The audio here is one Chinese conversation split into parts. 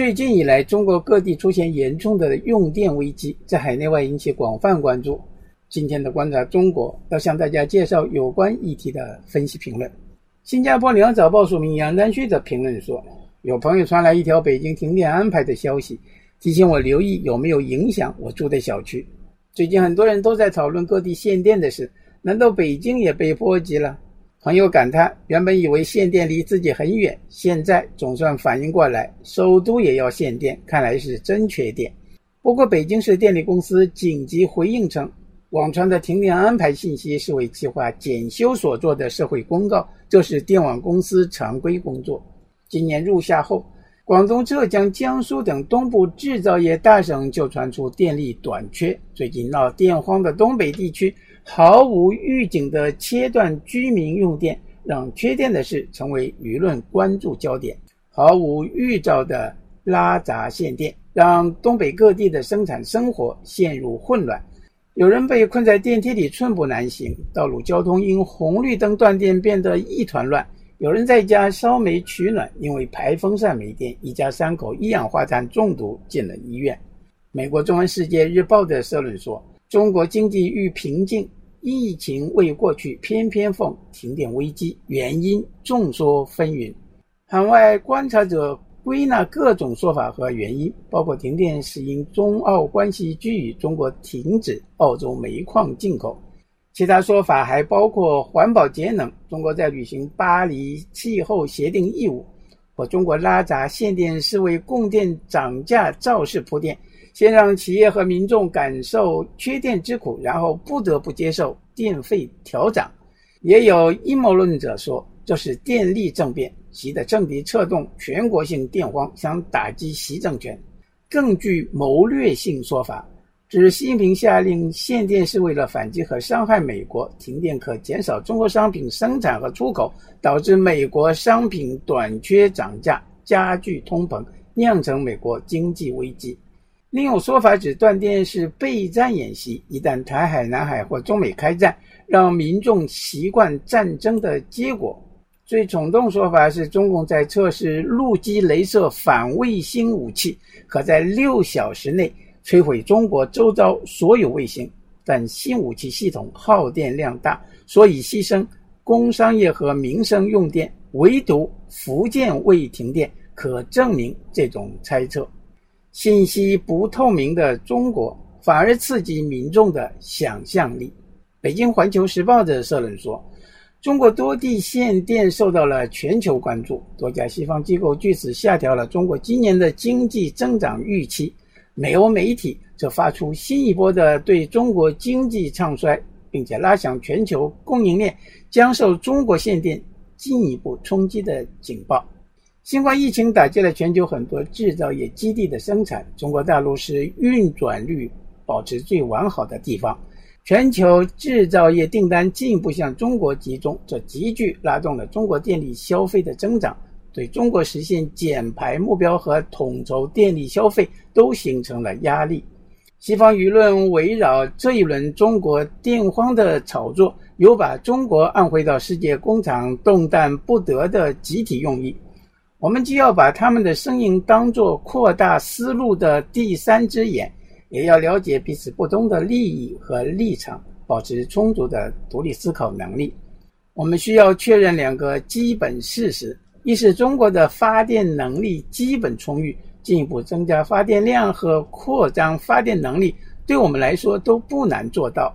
最近以来，中国各地出现严重的用电危机，在海内外引起广泛关注。今天的观察中国要向大家介绍有关议题的分析评论。新加坡联合早报署名杨丹旭的评论说：“有朋友传来一条北京停电安排的消息，提醒我留意有没有影响我住的小区。最近很多人都在讨论各地限电的事，难道北京也被波及了？”朋友感叹：“原本以为限电离自己很远，现在总算反应过来，首都也要限电，看来是真缺电。”不过，北京市电力公司紧急回应称，网传的停电安排信息是为计划检修所做的社会公告，这是电网公司常规工作。今年入夏后，广东、浙江、江苏等东部制造业大省就传出电力短缺，最近闹电荒的东北地区。毫无预警的切断居民用电，让缺电的事成为舆论关注焦点。毫无预兆的拉闸限电，让东北各地的生产生活陷入混乱。有人被困在电梯里寸步难行，道路交通因红绿灯断电变得一团乱。有人在家烧煤取暖，因为排风扇没电，一家三口一氧化碳中毒进了医院。美国《中文世界日报》的社论说：“中国经济遇瓶颈。”疫情未过去，偏偏逢停电危机，原因众说纷纭。海外观察者归纳各种说法和原因，包括停电是因中澳关系居与中国停止澳洲煤矿进口，其他说法还包括环保节能，中国在履行巴黎气候协定义务，或中国拉闸限电是为供电涨价造势铺垫。先让企业和民众感受缺电之苦，然后不得不接受电费调涨。也有阴谋论者说，这是电力政变，习的政敌策动全国性电荒，想打击习政权。更具谋略性说法，指习近平下令限电是为了反击和伤害美国，停电可减少中国商品生产和出口，导致美国商品短缺涨价，加剧通膨，酿成美国经济危机。另有说法指断电是备战演习，一旦台海、南海或中美开战，让民众习惯战争的结果。最冲动说法是中共在测试陆基雷射反卫星武器，可在六小时内摧毁中国周遭所有卫星。但新武器系统耗电量大，所以牺牲工商业和民生用电，唯独福建未停电，可证明这种猜测。信息不透明的中国，反而刺激民众的想象力。北京环球时报的社论说，中国多地限电受到了全球关注，多家西方机构据此下调了中国今年的经济增长预期。美欧媒体则发出新一波的对中国经济唱衰，并且拉响全球供应链将受中国限电进一步冲击的警报。新冠疫情打击了全球很多制造业基地的生产，中国大陆是运转率保持最完好的地方，全球制造业订单进一步向中国集中，这急剧拉动了中国电力消费的增长，对中国实现减排目标和统筹电力消费都形成了压力。西方舆论围绕这一轮中国电荒的炒作，有把中国按回到世界工厂动弹不得的集体用意。我们既要把他们的声音当作扩大思路的第三只眼，也要了解彼此不同的利益和立场，保持充足的独立思考能力。我们需要确认两个基本事实：一是中国的发电能力基本充裕，进一步增加发电量和扩张发电能力对我们来说都不难做到；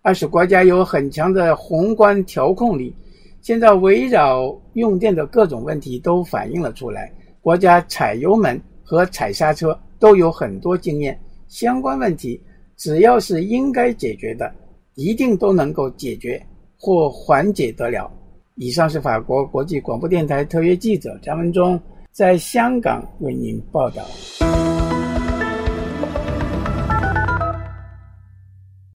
二是国家有很强的宏观调控力。现在围绕用电的各种问题都反映了出来，国家踩油门和踩刹车都有很多经验，相关问题只要是应该解决的，一定都能够解决或缓解得了。以上是法国国际广播电台特约记者张文忠在香港为您报道。